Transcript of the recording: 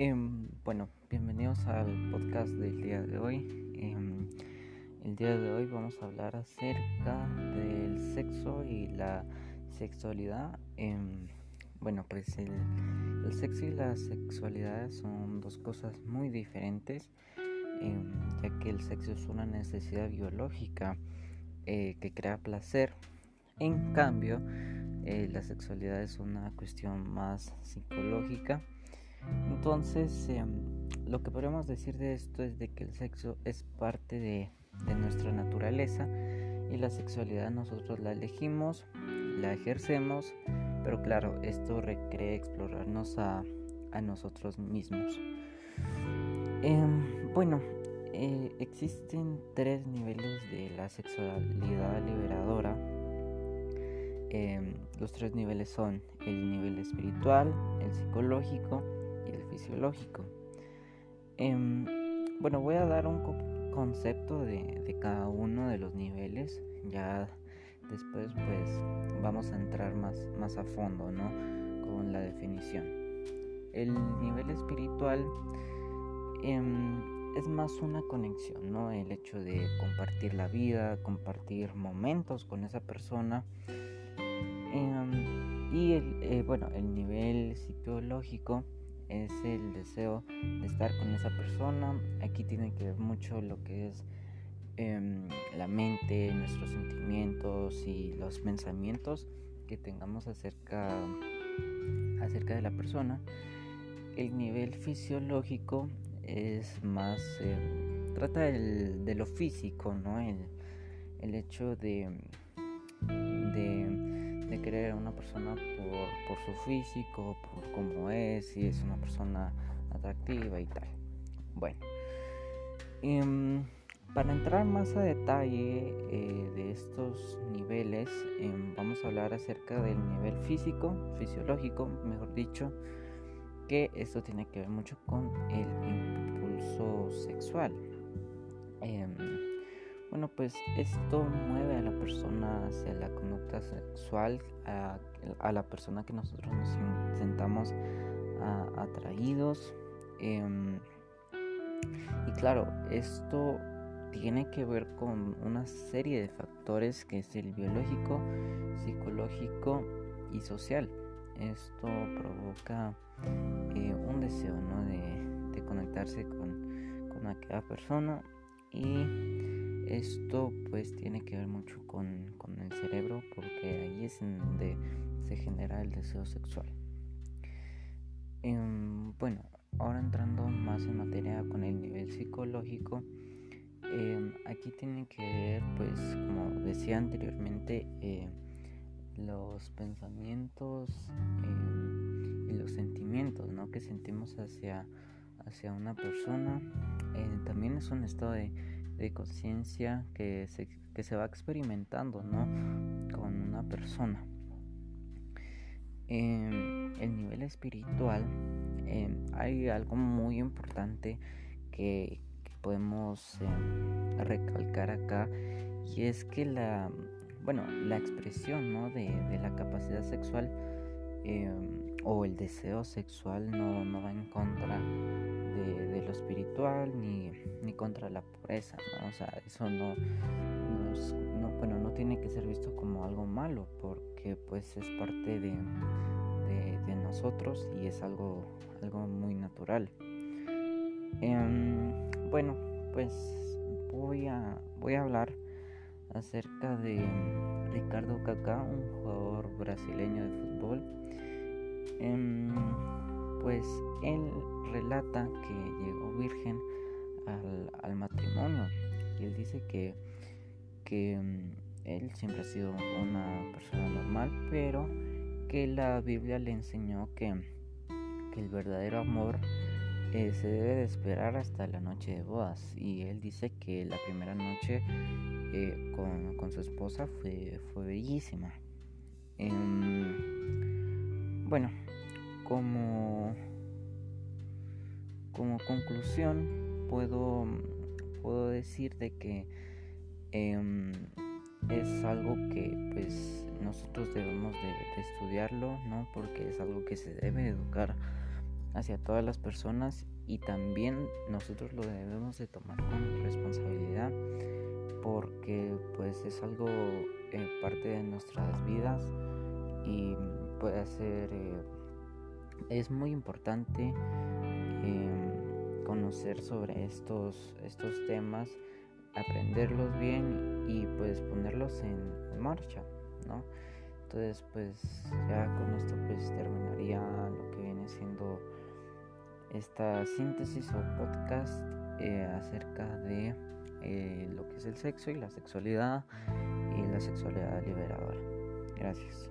Em, bueno, bienvenidos al podcast del día de hoy. Em, el día de hoy vamos a hablar acerca del sexo y la sexualidad. Em, bueno, pues el, el, sexo y la sexualidad son dos cosas muy diferentes, ya que el sexo es una necesidad biológica eh, que crea placer. En cambio, eh, la sexualidad es una cuestión más psicológica. Entonces, em, lo que podemos decir de esto es de que el sexo es parte de, nuestra naturaleza y la sexualidad nosotros la elegimos, la ejercemos, pero claro, esto requiere explorarnos a, nosotros mismos. Em, bueno, eh, existen tres niveles de la sexualidad liberadora. Em, los tres niveles son el nivel espiritual, el psicológico fisiológico. Em, bueno, voy a dar un concepto de, cada uno de los niveles. Ya después pues vamos a entrar más, más a fondo ¿no? con la definición. El nivel espiritual em, es más una conexión, ¿no? El hecho de compartir la vida, compartir momentos con esa persona. Em, y el, eh, bueno, el nivel psicológico es el deseo de estar con esa persona. Aquí tiene que ver mucho lo que es em, la mente, nuestros sentimientos y los pensamientos que tengamos acerca, acerca de la persona. El nivel fisiológico es más, eh, trata de lo físico, ¿no? El, el hecho de, de, querer a una persona por, por su físico, por cómo es, si es una persona atractiva y tal. Bueno, em, para entrar más a detalle eh, de estos niveles, em, vamos a hablar acerca del nivel físico, fisiológico, mejor dicho, que esto tiene que ver mucho con el impulso sexual. Bueno, pues esto mueve a la persona hacia la conducta sexual, a, la persona que nosotros nos sentamos atraídos. Em, y claro, esto tiene que ver con una serie de factores que es el biológico, psicológico y social. Esto provoca eh, un deseo ¿no? de, de conectarse con, con, aquella persona y esto pues tiene que ver mucho con, con el cerebro porque ahí es donde se genera el deseo sexual. Em, bueno, ahora entrando más en materia con el nivel psicológico, em, aquí tiene que ver pues como decía anteriormente eh, los pensamientos eh, y los sentimientos ¿no? que sentimos hacia, hacia una persona. Eh, también es un estado de, de conciencia que se, que se va experimentando ¿no? con una persona. En el nivel espiritual eh, hay algo muy importante que, podemos recalcar acá y es que la bueno, la expresión ¿no? de, la capacidad sexual em, o el deseo sexual no, no va en contra de, espiritual ni, ni, contra la pureza, ¿no? O sea, eso no, no, bueno, no tiene que ser visto como algo malo porque pues es parte de, de, nosotros y es algo, algo muy natural. Em, bueno, pues voy a, voy a hablar acerca de Ricardo Kaká, un jugador brasileño de fútbol. Em, pues él relata que llegó virgen al, matrimonio y él dice que, que em, él siempre ha sido una persona normal, pero que la Biblia le enseñó que, que el verdadero amor eh, se debe de esperar hasta la noche de bodas y él dice que la primera noche eh, con, su esposa fue, fue bellísima. Em, bueno, como, como conclusión puedo, puedo decir de que em, es algo que pues nosotros debemos de, de, estudiarlo, ¿no? Porque es algo que se debe educar hacia todas las personas y también nosotros lo debemos de tomar con responsabilidad porque pues es algo eh, parte de nuestras vidas y puede ser eh, es muy importante em, conocer sobre estos estos temas aprenderlos bien y pues ponerlos en marcha no entonces pues ya con esto pues terminaría lo que viene siendo esta síntesis o podcast eh, acerca de eh, lo que es el sexo y la sexualidad y la sexualidad liberadora. Gracias.